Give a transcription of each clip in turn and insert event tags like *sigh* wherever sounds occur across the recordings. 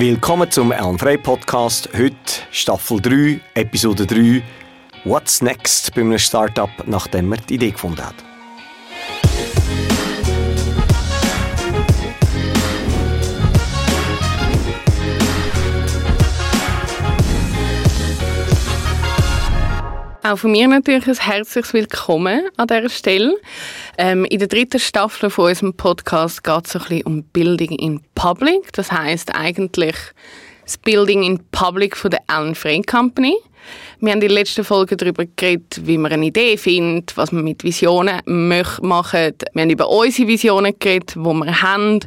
Willkommen zum Ellen Frey Podcast. Heute Staffel 3, Episode 3. What's next bei einem Startup, nachdem man die Idee gefunden hat? Auch von mir natürlich ein herzliches Willkommen an dieser Stelle. Ähm, in der dritten Staffel von unserem Podcast geht es ein bisschen um Building in Public. Das heißt eigentlich das Building in Public von der Allen Frey Company. Wir haben in der letzten Folge darüber geredet, wie man eine Idee findet, was man mit Visionen machen. Wir haben über unsere Visionen geredet, die wir haben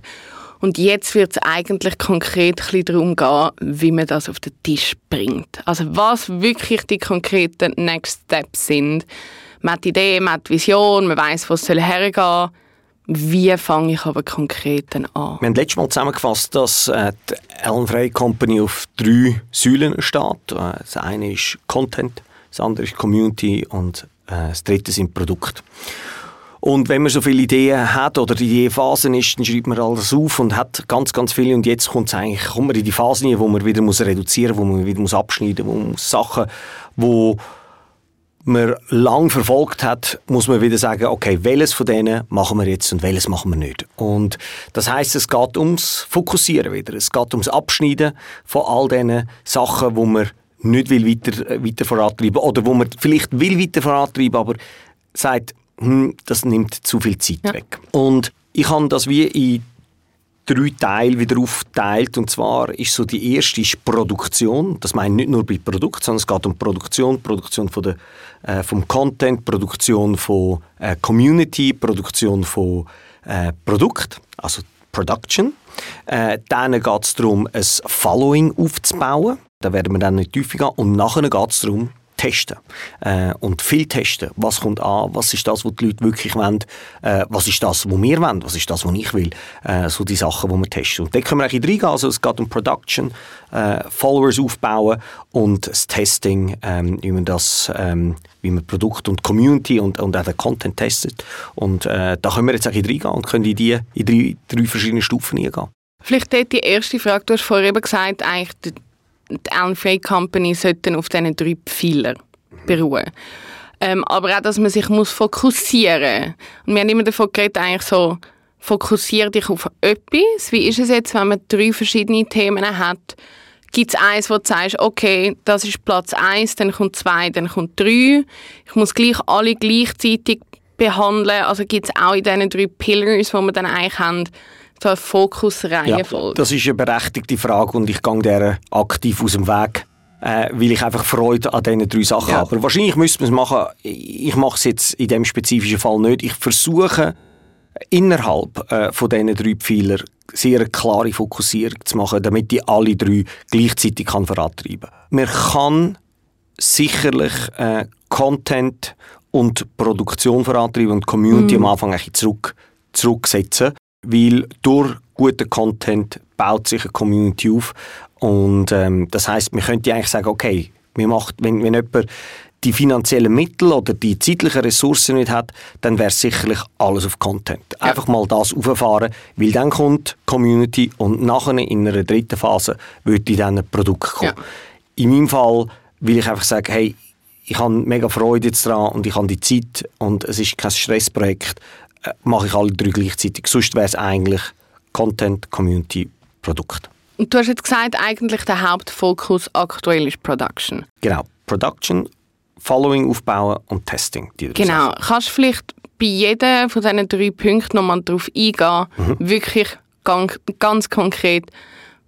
und jetzt wird es eigentlich konkret ein darum gehen, wie man das auf den Tisch bringt. Also was wirklich die konkreten Next Steps sind. Man hat die Idee, man hat die Vision, man weiß, wo es hergehen soll. Wie fange ich aber konkret an? Wir haben letztes Mal zusammengefasst, dass äh, die Ellen Frey Company auf drei Säulen steht. Äh, das eine ist Content, das andere ist Community und äh, das dritte sind Produkte. Und wenn man so viele Ideen hat oder die Ideenphasen ist, dann schreibt man alles auf und hat ganz, ganz viele. Und jetzt kommt eigentlich, kommt man in die Phase rein, wo man wieder muss reduzieren muss, wo man wieder muss abschneiden muss, wo man Sachen, wo man lang verfolgt hat, muss man wieder sagen, okay, welches von denen machen wir jetzt und welches machen wir nicht. Und das heißt, es geht ums Fokussieren wieder. Es geht ums Abschneiden von all diesen Sachen, wo man nicht will weiter, weiter vorantreiben oder wo man vielleicht will weiter vorantreiben, aber sagt, hm, das nimmt zu viel Zeit ja. weg. Und ich habe das wie in drei Teile wieder aufgeteilt. Und zwar ist so die erste ist Produktion. Das meine ich nicht nur bei Produkt, sondern es geht um Produktion, Produktion von der, äh, vom Content, Produktion von äh, Community, Produktion von äh, Produkt, also Production. Äh, dann geht es darum, ein Following aufzubauen. Da werden wir dann nicht tiefer gehen. Und nachher geht es darum, testen. Äh, und viel testen. Was kommt an? Was ist das, was die Leute wirklich wollen? Äh, was ist das, was wir wollen? Was ist das, was ich will? Äh, so die Sachen, die wir testen. Und da können wir eigentlich reingehen. Also es geht um Production, äh, Followers aufbauen und das Testing, ähm, wie man das, ähm, wie man Produkt und Community und, und auch den Content testet. Und äh, da können wir jetzt eigentlich reingehen und können in die in drei, drei verschiedene Stufen reingehen. Vielleicht die erste Frage, du hast vorher eben gesagt, eigentlich die Alan Frey Company sollten auf diesen drei Pfeiler beruhen. Ähm, aber auch, dass man sich muss fokussieren muss. Und wir haben immer davon geredet, eigentlich so, fokussiere dich auf etwas. Wie ist es jetzt, wenn man drei verschiedene Themen hat? Gibt es eins, wo du sagst, okay, das ist Platz eins, dann kommt zwei, dann kommt drei. Ich muss gleich alle gleichzeitig behandeln. Also gibt es auch in diesen drei Pillars, die wir dann eigentlich haben, eine Fokusreihenfolge? Ja, das ist eine berechtigte Frage und ich gehe der aktiv aus dem Weg. Äh, weil ich einfach Freude an diesen drei Sachen ja. habe. Aber wahrscheinlich müsste man es machen, ich mache es jetzt in dem spezifischen Fall nicht. Ich versuche innerhalb äh, von diesen drei Pfeiler sehr eine klare Fokussierung zu machen, damit die alle drei gleichzeitig kann vorantreiben kann. Man kann sicherlich äh, Content und Produktion vorantreiben und Community mm. am Anfang zurück, zurücksetzen weil durch guten Content baut sich eine Community auf und ähm, das heißt, man könnte eigentlich sagen, okay, wir macht, wenn, wenn jemand die finanziellen Mittel oder die zeitlichen Ressourcen nicht hat, dann wäre sicherlich alles auf Content. Einfach mal das auffahren, weil dann kommt Community und nachher in einer dritten Phase würde dann ein Produkt kommen. Ja. In meinem Fall will ich einfach sagen, hey, ich habe mega Freude jetzt dran und ich habe die Zeit und es ist kein Stressprojekt mache ich alle drei gleichzeitig. Sonst wäre es eigentlich Content, Community, Produkt. Und du hast jetzt gesagt, eigentlich der Hauptfokus aktuell ist Production. Genau, Production, Following aufbauen und Testing. genau, Sachen. kannst du vielleicht bei jedem von diesen drei Punkten nochmal darauf eingehen, mhm. wirklich ganz, ganz konkret,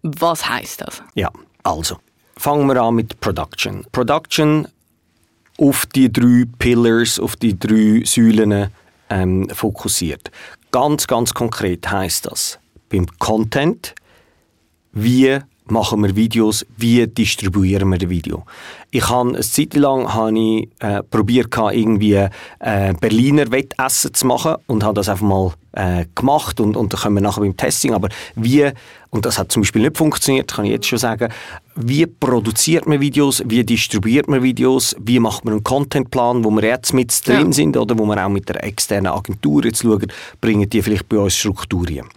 was heißt das? Ja, also fangen wir an mit Production. Production auf die drei Pillars, auf die drei Säulen ähm, fokussiert. Ganz, ganz konkret heißt das beim Content, wie machen wir Videos, wie distribuieren wir das Video. Ich habe eine Zeit lang habe ich, äh, probiert, irgendwie äh, Berliner Wettessen zu machen und habe das einfach mal äh, gemacht und, und dann kommen wir nachher beim Testing, aber wie, und das hat zum Beispiel nicht funktioniert, kann ich jetzt schon sagen, wie produziert man Videos, wie distribuiert man Videos, wie macht man einen Contentplan, wo wir jetzt mit drin ja. sind oder wo wir auch mit der externen Agentur jetzt schauen, bringen die vielleicht bei uns Strukturen.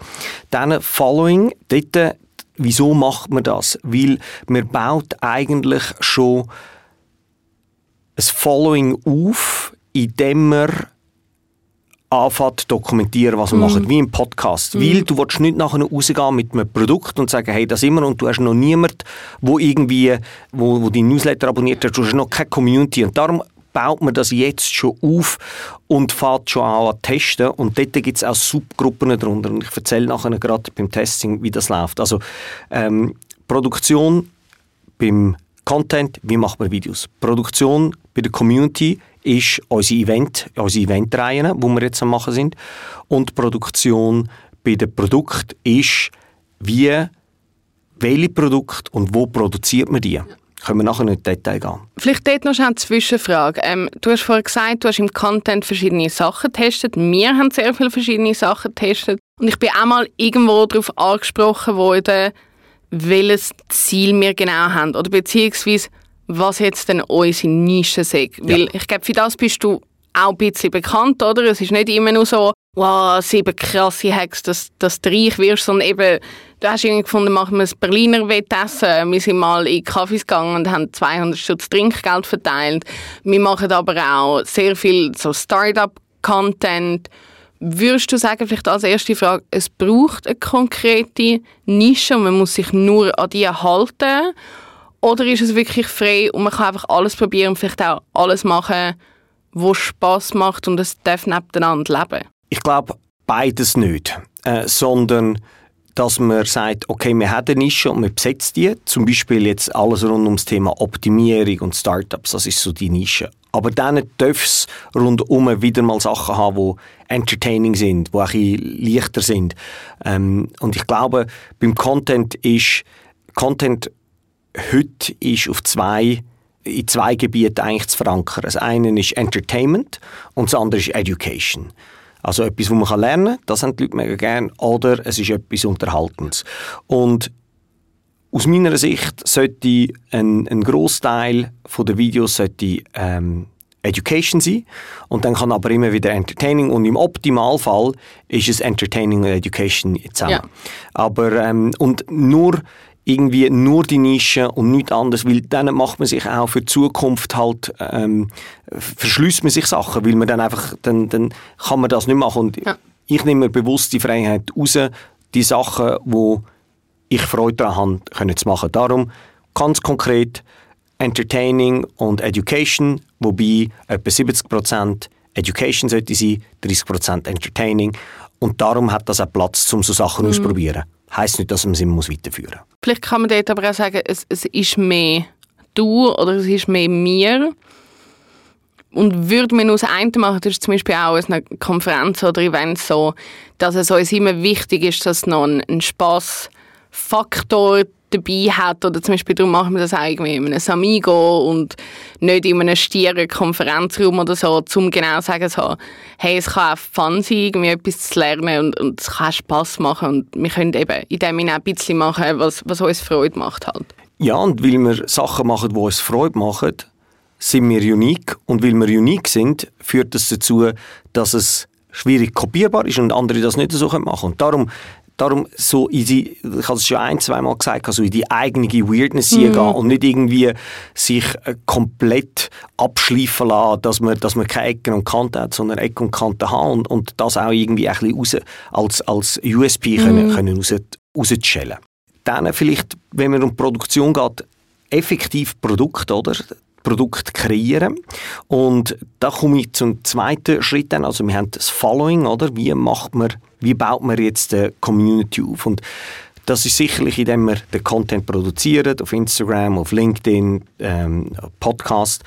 Dann Following, dort wieso macht man das? Weil man baut eigentlich schon ein Following auf, indem man anfängt dokumentieren, was man mm. macht, wie im Podcast. Mm. Weil du willst nicht nachher rausgehen mit einem Produkt und sagen, hey, das immer und du hast noch niemand, wo irgendwie, wo, wo die Newsletter abonniert hat, du hast noch keine Community und darum baut man das jetzt schon auf und fährt schon an zu testen und dort gibt es auch Subgruppen darunter und ich erzähle nachher gerade beim Testing, wie das läuft. Also ähm, Produktion beim Content, wie macht man Videos? Produktion bei der Community ist unsere Event, unsere Eventreihen, die wir jetzt am machen sind. Und Produktion bei dem Produkt ist, wie, welche Produkte und wo produziert man die. Können wir nachher in Detail gehen. Vielleicht dort noch eine Zwischenfrage. Ähm, du hast vorhin gesagt, du hast im Content verschiedene Sachen getestet. Wir haben sehr viele verschiedene Sachen getestet. Und ich bin auch mal irgendwo darauf angesprochen worden, welches Ziel wir genau haben. Oder beziehungsweise was jetzt denn unsere Nische. Weil ja. ich glaube, für das bist du auch ein bisschen bekannt, oder? Es ist nicht immer nur so, wow, sieben krasse Hacks, dass, dass du reich wirst, sondern eben, du hast irgendwie gefunden, machen wir ein Berliner Wettessen. Wir sind mal in Kaffees gegangen und haben 200 Stutz Trinkgeld verteilt. Wir machen aber auch sehr viel so Startup-Content. Würdest du sagen, vielleicht als erste Frage, es braucht eine konkrete Nische und man muss sich nur an die halten? Oder ist es wirklich frei und man kann einfach alles probieren und vielleicht auch alles machen, was Spaß macht und es darf nebeneinander leben? Ich glaube, beides nicht. Äh, sondern dass man sagt, okay, wir haben eine Nische und wir besetzen die. Zum Beispiel jetzt alles rund ums Thema Optimierung und Startups, das ist so die Nische. Aber dann darf es rundum wieder mal Sachen haben, die entertaining sind, die ein bisschen leichter sind. Ähm, und ich glaube, beim Content ist Content heute ist auf zwei in zwei Gebieten eigentlich zu verankern. Das eine ist Entertainment und das andere ist Education. Also etwas, was man lernen kann, das haben die Leute mega gerne, oder es ist etwas Unterhaltendes. Und aus meiner Sicht sollte ein, ein Großteil der Videos sollte, ähm, Education sein und dann kann aber immer wieder Entertaining und im Optimalfall ist es Entertaining und Education zusammen. Ja. Aber ähm, und nur irgendwie nur die Nische und nichts anderes, weil dann macht man sich auch für die Zukunft halt, ähm, verschließt man sich Sachen, weil man dann einfach, dann, dann kann man das nicht machen und ja. ich nehme mir bewusst die Freiheit raus, die Sachen, wo ich Freude daran habe, können zu machen. Darum ganz konkret Entertaining und Education, wobei etwa 70% Education sollte sein, 30% Entertaining und darum hat das auch Platz, um so Sachen mhm. auszuprobieren heisst nicht, dass man sie muss weiterführen muss. Vielleicht kann man dort aber auch sagen, es, es ist mehr du oder es ist mehr mir. Und würde man aus einem machen, das ist zum Beispiel auch aus einer Konferenz oder Event so, dass es uns immer wichtig ist, dass noch ein, ein Spaßfaktor dabei hat. Oder zum Beispiel darum machen wir das auch irgendwie in einem Samigo und nicht in einem stieren Konferenzraum oder so, um genau zu sagen, so, hey, es kann auch fun sein, irgendwie etwas zu lernen und, und es kann Spass machen und wir können eben in dem Sinne auch ein bisschen machen, was, was uns Freude macht halt. Ja, und weil wir Sachen machen, die uns Freude machen, sind wir unique und weil wir unique sind, führt das dazu, dass es schwierig kopierbar ist und andere das nicht so machen können. Und darum darum so in die, ich habe es schon ein, zwei Mal gesagt, also in die eigene Weirdness mhm. gehen und nicht irgendwie sich äh, komplett abschleifen lassen, dass man, dass man keine Ecken und Kanten hat, sondern Ecken und Kanten haben und, und das auch irgendwie ein bisschen raus, als, als USP mhm. können, können raus, rausstellen. Dann vielleicht, wenn man um Produktion geht, effektiv Produkt, oder? Produkt kreieren. Und da komme ich zum zweiten Schritt dann. Also wir haben das Following, oder? Wie macht man, wie baut man jetzt die Community auf? Und das ist sicherlich, indem man den Content produziert, auf Instagram, auf LinkedIn, ähm, Podcast.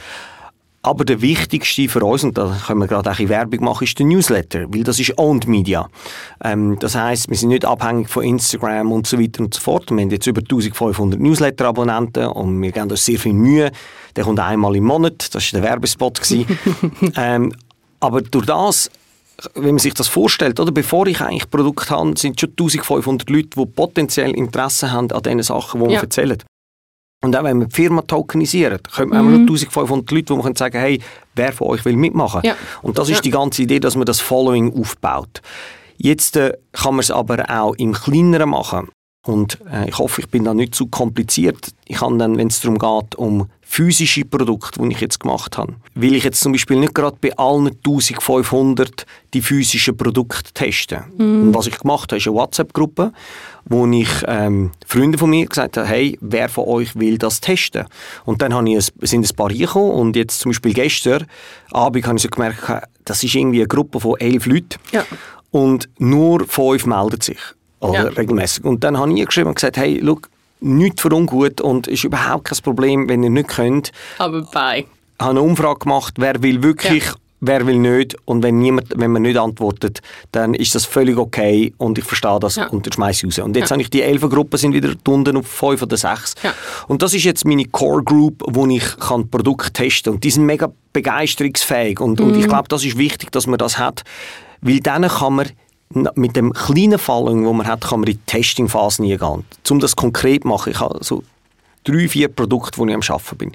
Aber der wichtigste für uns, und da können wir gerade auch Werbung machen, ist der Newsletter, weil das ist Owned Media. Ähm, das heißt, wir sind nicht abhängig von Instagram und so weiter und so fort. Wir haben jetzt über 1500 Newsletter-Abonnenten und wir geben uns sehr viel Mühe. Der kommt einmal im Monat, das war der Werbespot. *laughs* ähm, aber durch das wenn man sich das vorstellt, oder bevor ich eigentlich Produkt habe, sind schon 1500 Leute, die potenziell Interesse haben an diesen Sachen, die ja. wir erzählen. Und auch wenn wir die Firma tokenisieren, können wir mhm. 1500 Leute, die man sagen hey, wer von euch will mitmachen? Ja. Und das ist ja. die ganze Idee, dass man das Following aufbaut. Jetzt äh, kann man es aber auch im Kleineren machen. Und äh, ich hoffe, ich bin da nicht zu kompliziert. Ich kann dann, wenn es darum geht, um physische Produkte, die ich jetzt gemacht habe, will ich jetzt zum Beispiel nicht gerade bei allen 1500 die physischen Produkte testen. Mhm. Und was ich gemacht habe, ist eine WhatsApp-Gruppe, wo ich ähm, Freunde von mir gesagt habe, hey, wer von euch will das testen? Und dann habe ich ein, sind ein paar reingekommen und jetzt zum Beispiel gestern Abend habe ich so gemerkt, das ist irgendwie eine Gruppe von elf Leuten ja. und nur fünf melden sich oder ja. regelmäßig. Und dann habe ich geschrieben und gesagt, hey, look, nichts für ungut und ist überhaupt kein Problem, wenn ihr nicht könnt. Aber bei. Ich habe eine Umfrage gemacht, wer will wirklich, ja. wer will nicht und wenn niemand, wenn man nicht antwortet, dann ist das völlig okay und ich verstehe das ja. und dann schmeiße ich raus. Und jetzt ja. habe ich die elf Gruppen sind wieder unten auf fünf oder sechs. Und das ist jetzt meine Core Group, wo ich kann Produkte testen und die sind mega begeisterungsfähig und, mhm. und ich mhm. glaube, das ist wichtig, dass man das hat, weil dann kann man mit dem kleinen Fallen, wo man hat, kann man in die Testingphase nie gehen. Um das konkret zu machen, ich habe so drei, vier Produkte, die ich am Arbeiten bin.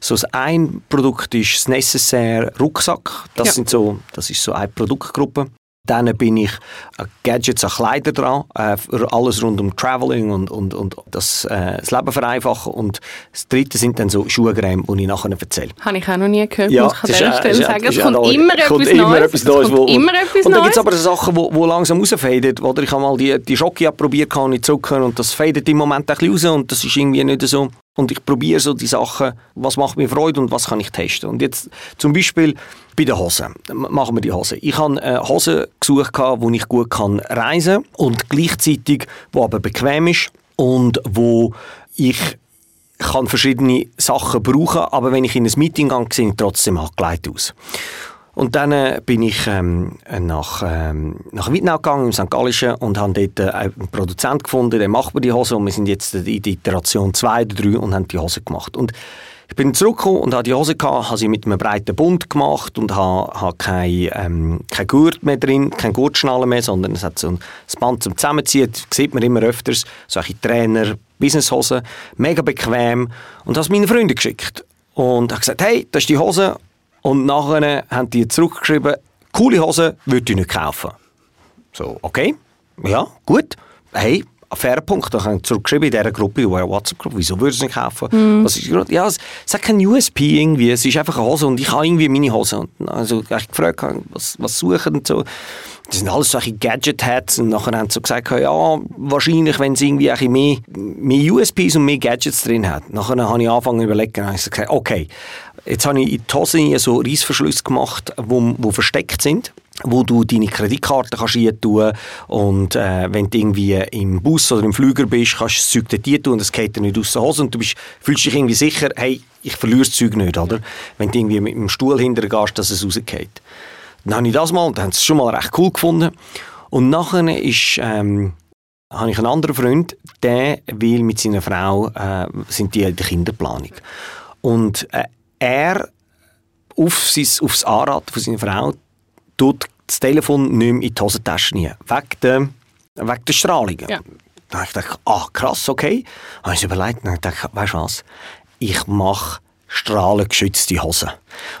So das ein Produkt ist das Necessaire Rucksack. Das, ja. sind so, das ist so eine Produktgruppe. Dann bin ich an Gadgets, an Kleider dran, äh, alles rund um Traveling und, und, und das, äh, das Leben vereinfachen. Und das dritte sind dann so Schuhcreme, die ich nachher erzähle. Habe ich auch noch nie gehört, ja, muss ich an dieser Stelle sagen. Es kommt, immer, kommt etwas immer etwas Neues. Wo, immer etwas und dann gibt es aber Sachen, die wo, wo langsam rausfaden. Oder ich habe mal die, die Schocke probiert, kann ich zurückhören und das fadet im Moment ein bisschen raus und das ist irgendwie nicht so und ich probiere so die Sachen, was macht mir Freude und was kann ich testen. Und jetzt zum Beispiel bei den Hosen. Machen wir die Hosen. Ich habe eine Hose gesucht, wo ich gut kann reisen und gleichzeitig, wo aber bequem ist und wo ich kann verschiedene Sachen brauchen, aber wenn ich in ein Meeting gehe, sehe ich trotzdem angelegt aus. Und dann äh, bin ich ähm, nach, ähm, nach Wittnau gegangen, im St. Gallischen, und habe dort äh, einen Produzent gefunden, der macht mir die Hose. Und wir sind jetzt in der Iteration 2 oder 3 und haben die Hose gemacht. Und ich bin zurückgekommen und habe die Hose gehabt, habe sie mit einem breiten Bund gemacht und habe, habe kein, ähm, kein Gurt mehr drin, kein Gurtschnalle mehr, sondern es hat so ein Band zum Zusammenziehen. Das sieht man immer öfters. Solche Trainer, Businesshosen, mega bequem. Und habe es meinen Freunden geschickt. Und habe gesagt, hey, das ist die Hose und nachher haben die zurückgeschrieben, coole Hose würde ich nicht kaufen. So, okay, ja, gut. Hey, fairer Punkt. Da haben zurückgeschrieben in dieser Gruppe, in der WhatsApp-Gruppe, wieso würde ich es nicht kaufen? Mm. Was ist, ja, es, es hat kein USP irgendwie, es ist einfach eine Hose und ich habe irgendwie meine Hose. Und also ich gefragt, was, was suchen und so. Das sind alles solche Gadget-Hats und nachher haben sie so gesagt, ja, wahrscheinlich, wenn es irgendwie ein mehr, mehr USPs und mehr Gadgets drin hat. Nachher habe ich angefangen zu überlegen und habe gesagt, okay, Jetzt habe ich in die Hose so Reissverschlüsse gemacht, wo, wo versteckt sind wo du deine Kreditkarte kannst tun und äh, wenn du irgendwie im Bus oder im Flüger bist, kannst du das Zeug dort tun und es geht dir nicht aus der Hose und du bist, fühlst dich irgendwie sicher, hey, ich verliere das Zeug nicht, oder? Wenn du irgendwie mit dem Stuhl hinterher gehst, dass es rausgeht. Dann habe ich das mal, dann haben es schon mal recht cool gefunden und nachher ist, ähm, habe ich einen anderen Freund, der will mit seiner Frau, äh, sind die in der Kinderplanung und äh, er auf sein, aufs Anraten von seiner Frau tut das Telefon nicht mehr in die Hosentasche rein. Wegen der, wegen der Strahlung. Ja. Da habe ich gedacht, ah, krass, okay. Dann habe ich überlegt und gedacht, weißt du was, ich mache strahlengeschützte Hosen.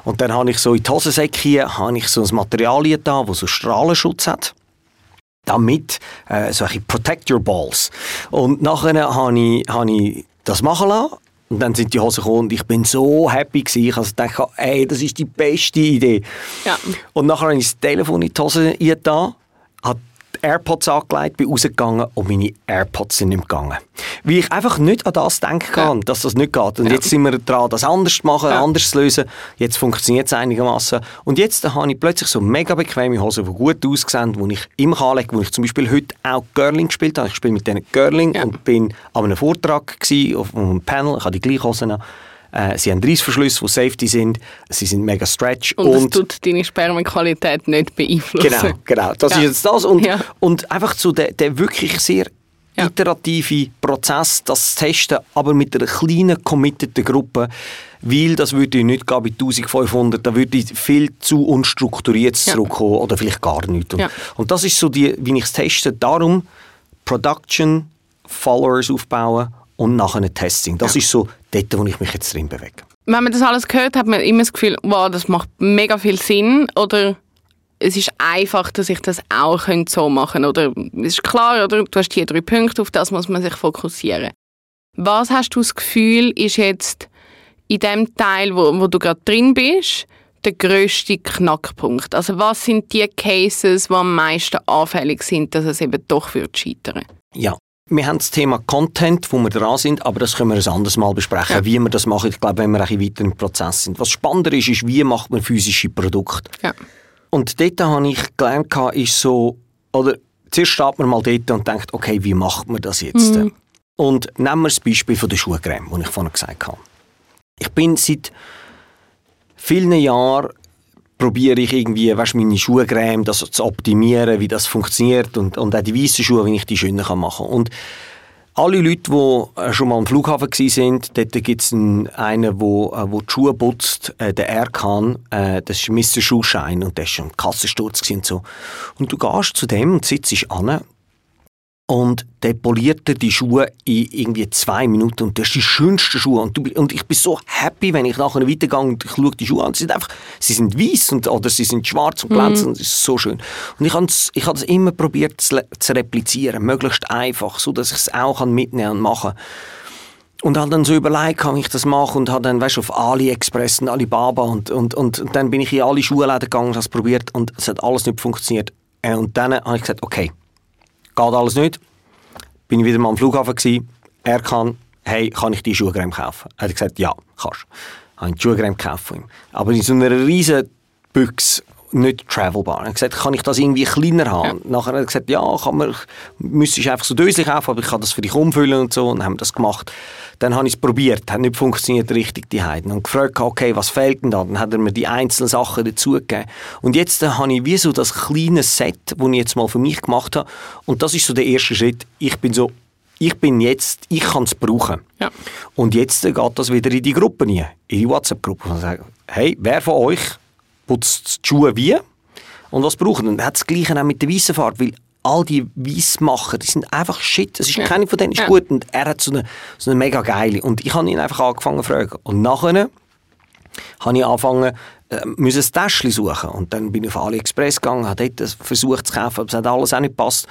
Und dann habe ich so in die Hosensäcke habe ich so ein Material da, das so Strahlenschutz hat. Damit, äh, so ein Protect Your Balls. Und nachher habe ich, habe ich das machen lassen und dann sind die Hosen gekommen und ich bin so happy gewesen. Ich also dachte, ey, das ist die beste Idee. Ja. Und nachher habe ich das Telefon in die Hose getan, habe die AirPods angelegt, bin rausgegangen und meine AirPods sind nicht gegangen. Weil ich einfach nicht an das denken kann, ja. dass das nicht geht. Und ja. jetzt sind wir dran, das anders zu machen, ja. anders zu lösen. Jetzt funktioniert es einigermaßen. Und jetzt habe ich plötzlich so mega bequeme Hosen, die gut aussehen, die ich immer anlege, wo ich zum Beispiel heute auch Girling gespielt habe. Ich spiele mit denen Girling und bin an einem Vortrag gewesen, auf einem Panel. Ich habe die gleichen Hosen an. Äh, sie haben Reissverschlüsse, die Safety sind. Sie sind mega stretch. Und, und das tut deine Spermenqualität nicht beeinflussen. Genau, genau. Das ja. ist jetzt das. Und, ja. und einfach so der, der wirklich sehr ja. iterative Prozess, das Testen, aber mit einer kleinen, committeden Gruppe, weil das würde ich nicht gehen bei 1500, da würde ich viel zu unstrukturiert ja. zurückkommen oder vielleicht gar nicht. Und, ja. und das ist so, die, wie ich es teste, darum Production, Followers aufbauen und nachher ein Testing. Das ja. ist so dort, wo ich mich jetzt drin bewege. Wenn man das alles hört, hat man immer das Gefühl, wow, das macht mega viel Sinn oder es ist einfach, dass ich das auch so machen könnte. Oder es ist klar, oder? du hast hier drei Punkte, auf das muss man sich fokussieren. Was hast du das Gefühl, ist jetzt in dem Teil, wo, wo du gerade drin bist, der grösste Knackpunkt? Also was sind die Cases, die am meisten anfällig sind, dass es eben doch wird scheitern? Ja, wir haben das Thema Content, wo wir dran sind, aber das können wir ein anderes Mal besprechen, ja. wie wir das machen. Ich glaube, wenn wir ein weiter im Prozess sind. Was spannender ist, ist, wie macht man physische Produkte. Ja. Und dort habe ich gelernt, ist so, oder zuerst steht man mal dort und denkt, okay, wie macht man das jetzt? Mhm. Und nehmen wir das Beispiel von der Schuhcreme, das ich vorhin gesagt habe. Ich bin seit vielen Jahren probiere ich irgendwie, weißt, meine Schuhcreme das zu optimieren, wie das funktioniert und, und auch die weißen Schuhe, wie ich die schöner machen kann. Und alle Leute, die äh, schon mal am Flughafen waren, dort gibt es einen, der, wo, äh, wo die Schuhe putzt, äh, der Erkan, äh, das ist Mr. Schuhschein und der war schon im Kassensturz und so. Und du gehst zu dem und sitzt an und der polierte die Schuhe in irgendwie zwei Minuten und das ist die schönsten Schuhe und, du, und ich bin so happy, wenn ich nachher weitergehe und ich schaue die Schuhe an, sie sind einfach, sie sind weiß und, oder sie sind schwarz und glänzend mhm. es ist so schön. Und ich habe ich das immer probiert zu, zu, replizieren, möglichst einfach, so dass ich es auch mitnehmen und machen und habe dann so überlegt, kann ich das machen und habe dann, weißt, auf AliExpress und Alibaba und, und, und, und dann bin ich in alle Schuhläden gegangen und habe es probiert und es hat alles nicht funktioniert. Äh, und dann habe ich gesagt, okay, geht alles nicht. Bin ich wieder mal am Flughafen gewesen. Er kann, hey, kann ich die Schuhcreme kaufen? Er hat gesagt, ja, kannst. Habe ich die Schuhcreme gekauft von ihm. Aber in so einer riesen Büchse nicht travelbar. Er hat gesagt, kann ich das irgendwie kleiner haben? Ja. Nachher hat er gesagt, ja, kann man, müsste ich einfach so Döschen kaufen, aber ich kann das für dich umfüllen und so. Und haben das gemacht. Dann habe ich es probiert, hat nicht funktioniert richtig, die Heiden. Und gefragt, okay, was fehlt denn da? Dann hat er mir die einzelnen Sachen dazugegeben. Und jetzt äh, habe ich wie so das kleine Set, das ich jetzt mal für mich gemacht habe. Und das ist so der erste Schritt. Ich bin so, ich bin jetzt, ich kann es brauchen. Ja. Und jetzt äh, geht das wieder in die Gruppe rein, in die WhatsApp-Gruppe. Und sage, hey, wer von euch putzt die Schuhe wie? Und was braucht er? Und er hat das Gleiche auch mit der weißen Farbe, weil all die Weissmacher, die sind einfach shit. Es ist ja. keine von denen ist ja. gut. Und er hat so eine, so eine mega geile. Und ich habe ihn einfach angefangen zu fragen. Und nachher habe ich angefangen, äh, müssen ein Täschchen suchen. Und dann bin ich auf AliExpress gegangen, habe dort versucht zu kaufen, aber es hat alles auch nicht gepasst.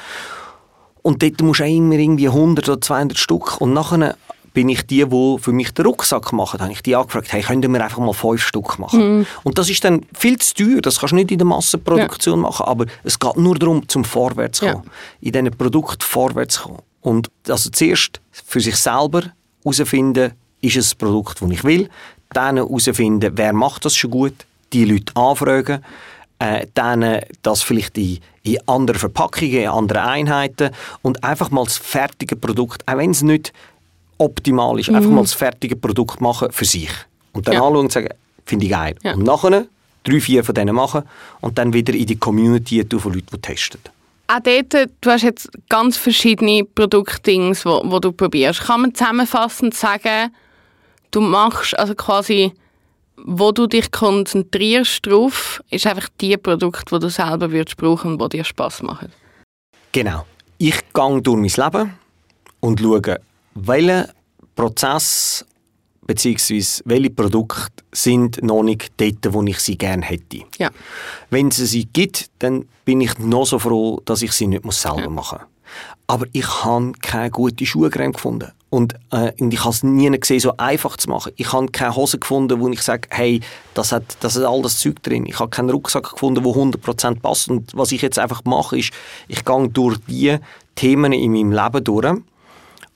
Und dort musst du immer irgendwie 100 oder 200 Stück. Und nachher bin ich die, die für mich den Rucksack machen. Da habe ich die angefragt, hey, können wir einfach mal fünf Stück machen? Mhm. Und das ist dann viel zu teuer, das kannst du nicht in der Massenproduktion ja. machen, aber es geht nur darum, zum Vorwärts zu kommen, ja. in diesen Produkt vorwärts zu kommen. Und also zuerst für sich selber herausfinden, ist es ein Produkt, das ich will, dann herausfinden, wer macht das schon gut, die Leute anfragen, äh, dann das vielleicht in, in anderen Verpackungen, in anderen Einheiten und einfach mal das fertige Produkt, auch wenn es nicht optimal ist, mhm. einfach mal das fertige Produkt machen für sich. Und dann ja. anschauen und sagen, finde ich geil. Ja. Und nachher drei, vier von denen machen und dann wieder in die Community von Leuten, die testen. Auch dort, du hast jetzt ganz verschiedene Produktdings, wo, wo du probierst. Kann man zusammenfassend sagen, du machst also quasi, wo du dich konzentrierst drauf, ist einfach die Produkt, wo du selber würdest brauchen und die dir Spaß machen. Genau. Ich gehe durch mein Leben und schaue, welcher Prozess bzw. welche Produkte sind noch nicht dort, wo ich sie gerne hätte. Ja. Wenn es sie gibt, dann bin ich noch so froh, dass ich sie nicht selber ja. machen muss. Aber ich habe keine gute Schuhcreme gefunden. Und, äh, und ich habe es nie gesehen, so einfach zu machen. Ich habe keine Hose gefunden, wo ich sage, hey, das hat, das hat all das Zeug drin. Ich habe keinen Rucksack gefunden, der 100% passt. Und was ich jetzt einfach mache, ist, ich gehe durch die Themen in meinem Leben durch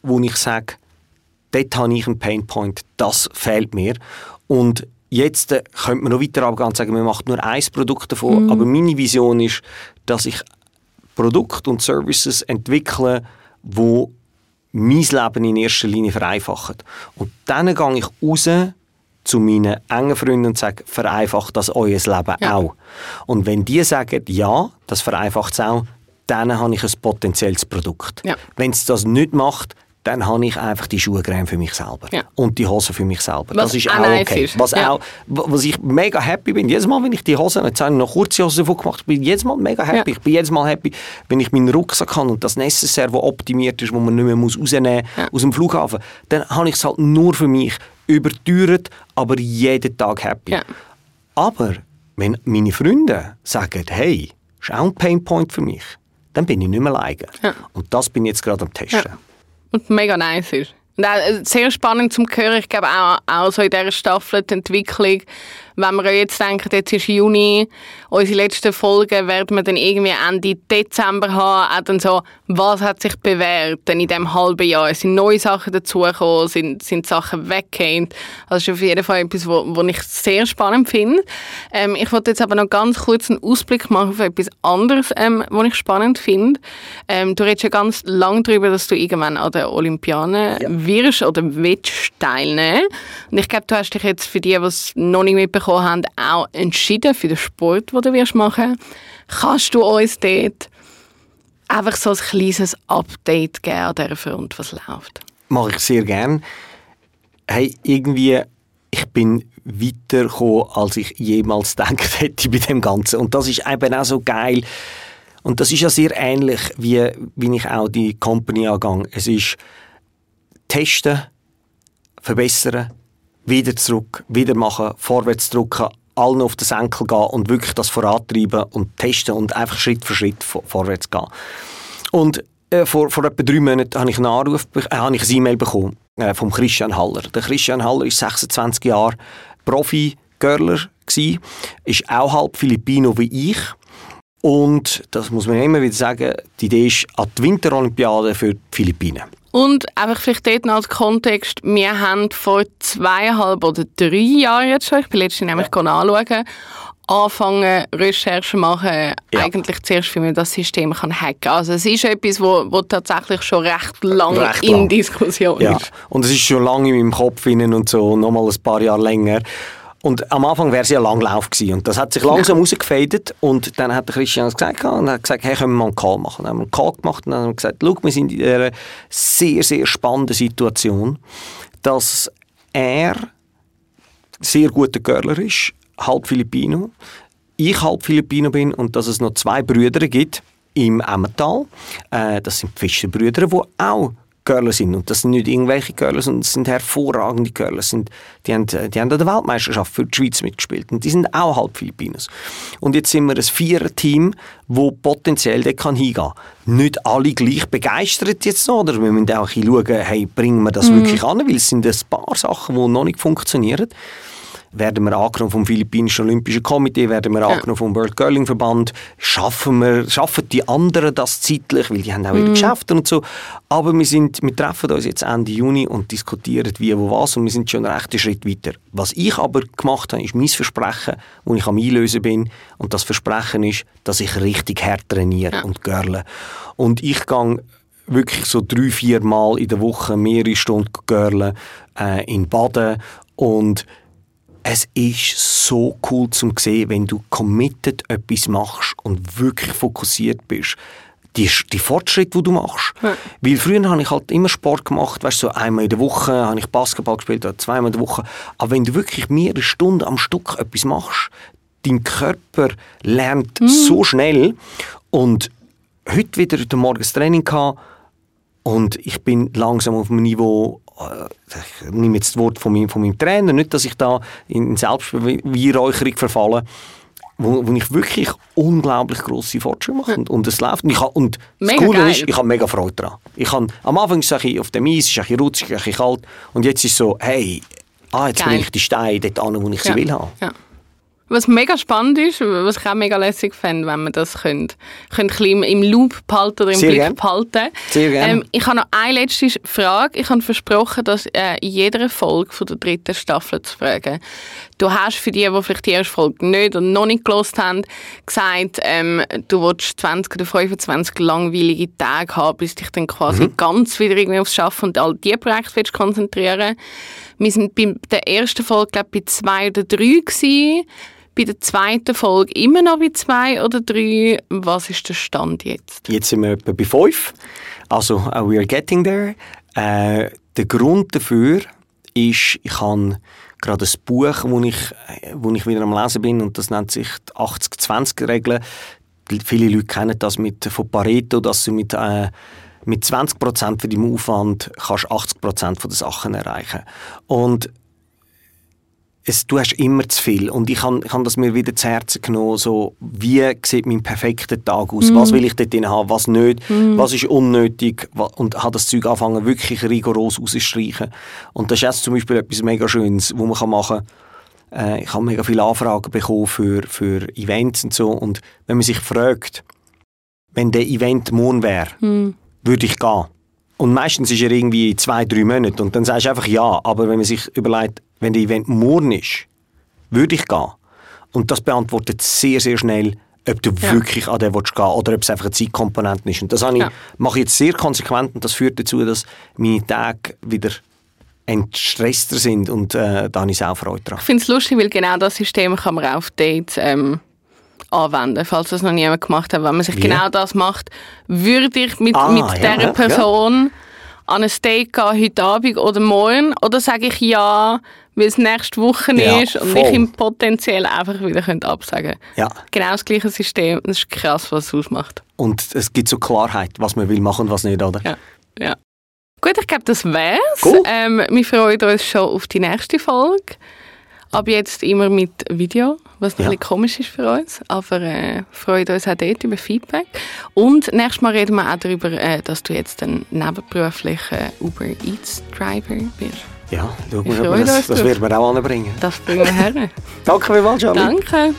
wo ich sage, dort habe ich einen Painpoint, das fehlt mir. Und jetzt äh, könnte man noch weiter abgehen und sagen, man macht nur ein Produkt davon, mhm. aber meine Vision ist, dass ich Produkte und Services entwickle, wo mein Leben in erster Linie vereinfachen. Und dann gehe ich raus zu meinen engen Freunden und sage, vereinfacht das euer Leben ja. auch. Und wenn die sagen, ja, das vereinfacht es auch, dann habe ich ein potenzielles Produkt. Ja. Wenn es das nicht macht, dann habe ich einfach die Schuhcreme für mich selber. Ja. Und die Hose für mich selber. Was das ist auch okay. Ist. Was, ja. auch, was ich mega happy bin, jedes Mal, wenn ich die Hose, jetzt habe ich noch kurze Hose davon gemacht, bin ich jedes Mal mega happy. Ja. Ich bin jedes Mal happy, wenn ich meinen Rucksack habe und das Necessaire, das optimiert ist, wo man nicht mehr muss rausnehmen muss aus dem Flughafen, dann habe ich es halt nur für mich überteuert, aber jeden Tag happy. Aber wenn meine Freunde sagen, hey, das ist auch ein Painpoint für mich, dann bin ich nicht mehr alleine. Und das bin ich jetzt gerade am Testen. Und mega nice ist. Und auch äh, sehr spannend zum hören. Ich glaube auch, auch so in dieser Staffel die Entwicklung wenn wir jetzt denken, jetzt ist Juni, unsere letzten Folgen werden wir dann irgendwie Ende Dezember haben, auch dann so, was hat sich bewährt denn in diesem halben Jahr? Es sind neue Sachen dazugekommen, sind, sind Sachen weggehend. Das ist auf jeden Fall etwas, was ich sehr spannend finde. Ähm, ich wollte jetzt aber noch ganz kurz einen Ausblick machen auf etwas anderes, ähm, was ich spannend finde. Ähm, du redest ja ganz lange darüber, dass du irgendwann an den Olympiaden ja. wirst oder willst teilnehmen. Und ich glaube, du hast dich jetzt für die, die es noch nicht mitbekommen bekommen haben, auch entschieden für den Sport, den du wirst machen Kannst du uns dort einfach so ein kleines Update geben an dieser Front, was läuft? Mache ich sehr gerne. Hey, irgendwie, ich bin weitergekommen, als ich jemals *laughs* gedacht hätte bei dem Ganzen. Und das ist eben auch so geil. Und das ist ja sehr ähnlich, wie, wie ich auch die Company angehe. Es ist testen, verbessern, wieder zurück, wieder machen, vorwärts drücken, allen auf den Senkel gehen und wirklich das vorantreiben und testen und einfach Schritt für Schritt vorwärts gehen. Und äh, vor, vor etwa drei Monaten habe ich einen Anruf, äh, habe ich ein E-Mail bekommen äh, vom Christian Haller. Der Christian Haller ist 26 Jahre Profi-Görler gsi, ist auch halb Filipino wie ich. Und das muss man immer wieder sagen, die Idee ist an die Winterolympiade für die Philippinen. Und einfach vielleicht dort noch als Kontext, wir haben vor zweieinhalb oder drei Jahren jetzt schon, ich bin letztens nämlich ja. anschauen, anfangen, Recherchen machen, ja. eigentlich zuerst, wie man das System kann hacken kann. Also es ist etwas, wo, wo tatsächlich schon recht lange recht in lang. Diskussion ja. ist. Und es ist schon lange in meinem Kopf und so, nochmal ein paar Jahre länger. Und am Anfang wäre es ja Langlauf gewesen. Und das hat sich langsam ja. Und dann hat der Christian gesagt, und hat gesagt, hey, können wir mal einen Call machen. Dann haben wir einen Call gemacht und dann haben wir gesagt, schau, wir sind in einer sehr, sehr spannenden Situation, dass er sehr guter Görler ist, halb Filipino, ich halb Filipino bin und dass es noch zwei Brüder gibt im Emmental. Äh, das sind Fischerbrüder, die auch Curler sind. Und das sind nicht irgendwelche Curler, sondern das sind hervorragende Curler. Sind, die, haben, die haben an der Weltmeisterschaft für die Schweiz mitgespielt. Und die sind auch halb Filipinos. Und jetzt sind wir ein Vierer-Team, das potenziell hingehen kann. Nicht alle gleich begeistert jetzt noch, oder wir müssen auch ein schauen, hey, bringen wir das mhm. wirklich an, weil es sind ein paar Sachen, die noch nicht funktionieren werden wir angenommen vom Philippinischen Olympischen Komitee, werden wir ja. angenommen vom World Curling Verband, schaffen wir, schaffen die anderen das zeitlich, weil die haben auch ihre mhm. Geschäfte und so. Aber wir sind, wir treffen uns jetzt Ende Juni und diskutieren wie, wo, was und wir sind schon einen rechten Schritt weiter. Was ich aber gemacht habe, ist mein Versprechen, wo ich am Einlösen bin und das Versprechen ist, dass ich richtig hart trainiere ja. und görle. Und ich gehe wirklich so drei, vier Mal in der Woche mehrere Stunden görlen, äh, in Baden und es ist so cool zu sehen, wenn du committed etwas machst und wirklich fokussiert bist. Die, die Fortschritte, die du machst. Ja. Weil früher habe ich halt immer Sport gemacht, weißt, so einmal in der Woche habe ich Basketball gespielt oder zweimal in der Woche. Aber wenn du wirklich mehrere Stunden am Stück etwas machst, dein Körper lernt mhm. so schnell. Und heute wieder heute Morgen das Training gehabt und ich bin langsam auf einem Niveau ich nehme jetzt das Wort von meinem, von meinem Trainer, nicht, dass ich da in Selbstbeweihräucherung verfalle, wo, wo ich wirklich unglaublich grosse Fortschritte mache und, und es läuft. Und, ich habe, und das Coole geil. ist, ich habe mega Freude daran. Ich habe, am Anfang ist es auf dem Eis, ist es rutschig, ein bisschen kalt und jetzt ist es so, hey, ah, jetzt bringe ich die Steine dort an, wo ich ja. sie will haben. Ja. Was mega spannend ist, was ich auch mega lässig fände, wenn man das könnte, könnte im Loop behalten oder im Sehr Blick gern. behalten. Sehr gerne. Ähm, ich habe noch eine letzte Frage. Ich habe versprochen, dass äh, in jeder Folge von der dritten Staffel zu fragen. Du hast für die, die vielleicht die erste Folge nicht oder noch nicht gelost haben, gesagt, ähm, du willst 20 oder 25 langweilige Tage haben, bis dich dann quasi mhm. ganz wieder irgendwie aufs Schaffen und all die Projekte willst konzentrieren. Wir sind bei der ersten Folge, glaube ich, bei zwei oder drei gewesen bei der zweiten Folge immer noch bei zwei oder drei. Was ist der Stand jetzt? Jetzt sind wir etwa bei fünf. Also, uh, we are getting there. Äh, der Grund dafür ist, ich habe gerade ein Buch, wo ich, wo ich wieder am Lesen bin, und das nennt sich die 80-20-Regel. Viele Leute kennen das mit, von Pareto, dass du mit, äh, mit 20% für deinen Aufwand kannst 80% von den Sachen erreichen. Und es, du hast immer zu viel. Und ich habe ich hab das mir wieder zu Herzen genommen, so, wie sieht mein perfekter Tag aus, mm. was will ich dort drin haben, was nicht, mm. was ist unnötig? Und habe das Zeug angefangen wirklich rigoros auszustreichen. Und das ist jetzt zum Beispiel etwas mega Schönes, wo man machen kann, äh, ich habe mega viele Anfragen bekommen für, für Events und so. Und wenn man sich fragt, wenn der Event morgen wäre, mm. würde ich gehen. Und meistens ist er irgendwie zwei, drei Monate. Und dann sagst du einfach ja, aber wenn man sich überlegt, wenn der Event morgen ist, würde ich gehen. Und das beantwortet sehr, sehr schnell, ob du ja. wirklich an den willst gehen oder ob es einfach eine Zeitkomponente ist. Und das ich, ja. mache ich jetzt sehr konsequent und das führt dazu, dass meine Tage wieder entstresster sind und äh, da habe ich auch Freude dran. Ich finde es lustig, weil genau das System kann man auf Dates ähm, anwenden, falls das noch niemand gemacht hat. Wenn man sich Wie? genau das macht, würde ich mit, ah, mit ja, dieser Person an ein Date gehen, heute Abend oder morgen? Oder sage ich ja, weil es nächste Woche ja, ist und voll. ich ihm potenziell einfach wieder absagen könnte. Ja. Genau das gleiche System. Das ist krass, was es ausmacht. Und es gibt so Klarheit, was man will machen und was nicht, oder? Ja. ja. Gut, ich glaube, das wär's. Cool. Ähm, wir freuen uns schon auf die nächste Folge. Ab jetzt immer mit Video, was ja. ein bisschen komisch ist für uns. Aber äh, freuen uns auch dort über Feedback. Und nächstes Mal reden wir auch darüber, äh, dass du jetzt ein nebenberuflicher Uber Eats Driver bist. Ja, schau mal, das, das werden wir auch anbringen. Das bringen wir her. *laughs* Danke vielmals, Charlie. Danke.